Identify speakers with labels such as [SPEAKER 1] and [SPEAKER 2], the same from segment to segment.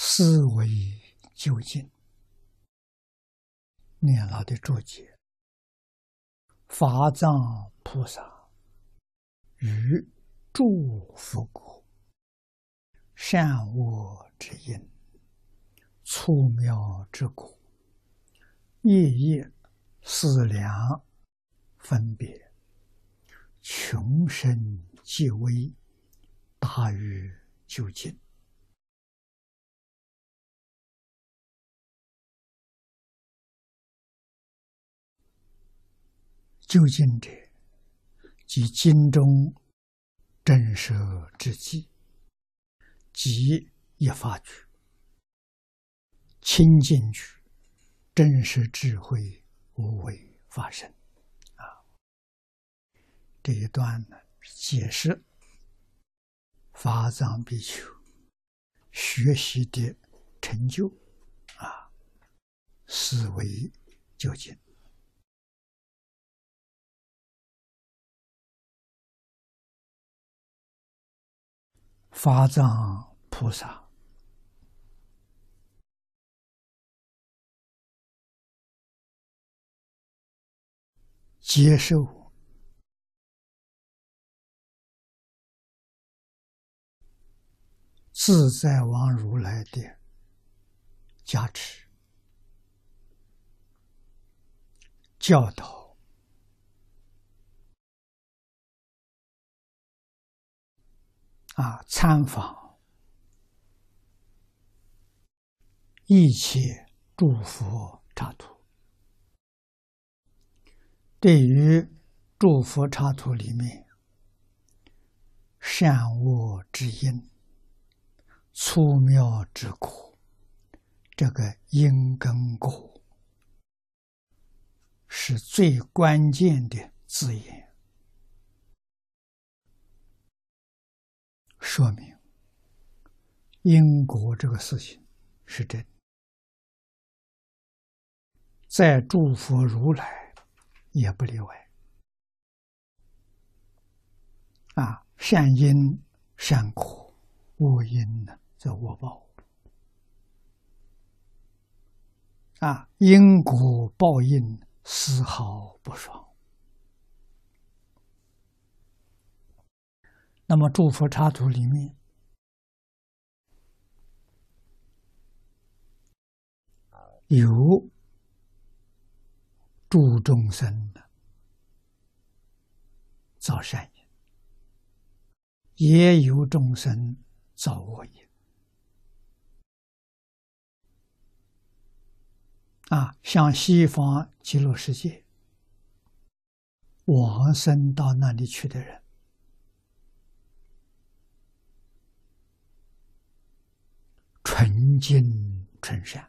[SPEAKER 1] 思维究竟，念老的注解：法藏菩萨于诸佛国善恶之因，粗妙之果，夜夜思量分别，穷深极微，大于究竟。究竟者，即经中真实之际，即一发句、清净句、真实智慧无为发生。啊，这一段呢，解释法藏比丘学习的成就，啊，思维究竟。法藏菩萨。接受。自在王如来的加持、教导。啊！参访一切诸佛刹土，对于诸佛刹土里面善恶之因、粗妙之果，这个因跟果是最关键的字眼。说明因果这个事情是真，在诸佛如来也不例外。啊，善因善果，恶因呢则恶报。啊，因果报应丝毫不爽。那么，诸佛插图里面有诸众生的造善业，也有众生造恶业。啊，像西方极乐世界往生到那里去的人。纯净纯善，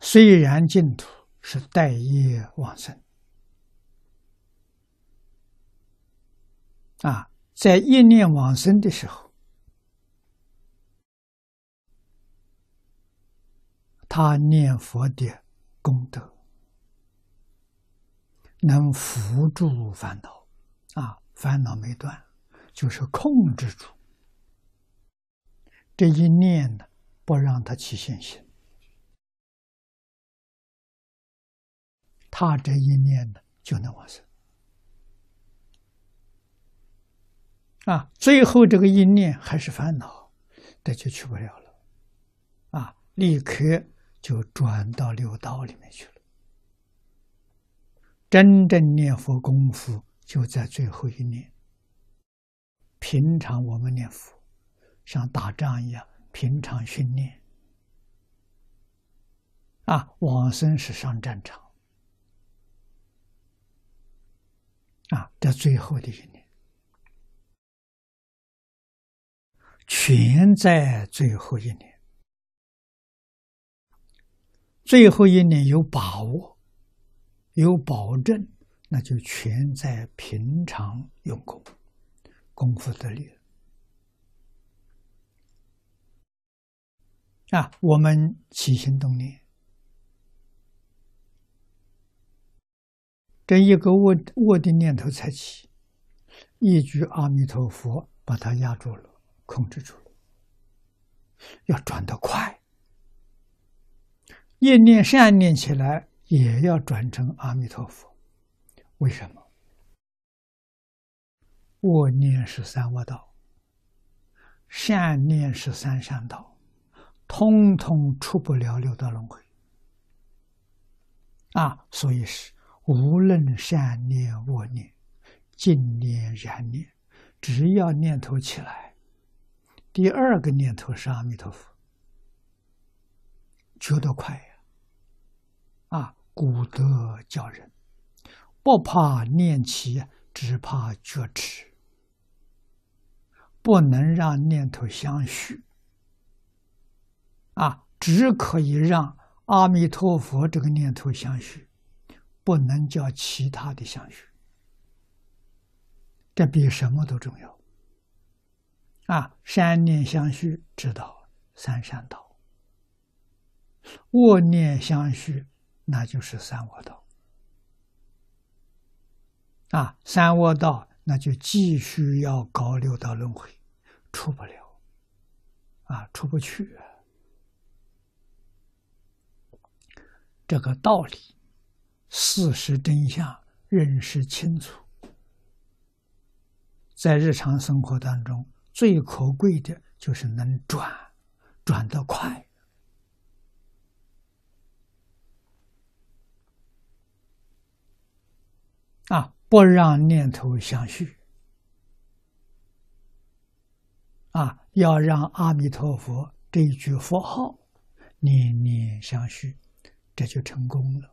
[SPEAKER 1] 虽然净土是待业往生啊，在一念往生的时候，他念佛的功德能扶助烦恼啊，烦恼没断。就是控制住这一念呢，不让它起现行，他这一念呢就能往生啊。最后这个一念还是烦恼，那就去不了了啊，立刻就转到六道里面去了。真正念佛功夫就在最后一念。平常我们念佛，像打仗一样，平常训练。啊，往生是上战场。啊，这最后的一年，全在最后一年。最后一年有把握，有保证，那就全在平常用功。功夫得力啊！我们起心动念，这一个恶恶的念头才起，一句阿弥陀佛，把它压住了，控制住了，要转得快。念念善念起来，也要转成阿弥陀佛。为什么？恶念是三恶道，善念是三善道，通通出不了六道轮回。啊，所以是无论善念、恶念、净念、染念，只要念头起来，第二个念头是阿弥陀佛，觉得快呀！啊，古德教人不怕念起，只怕觉迟。不能让念头相续，啊，只可以让阿弥陀佛这个念头相续，不能叫其他的相续。这比什么都重要。啊，善念相续，知道三善道；恶念相续，那就是三恶道。啊，三恶道。那就继续要搞六道轮回，出不了，啊，出不去。这个道理，事实真相认识清楚，在日常生活当中，最可贵的就是能转，转得快，啊。不让念头相续，啊，要让阿弥陀佛这一句佛号念念相续，这就成功了。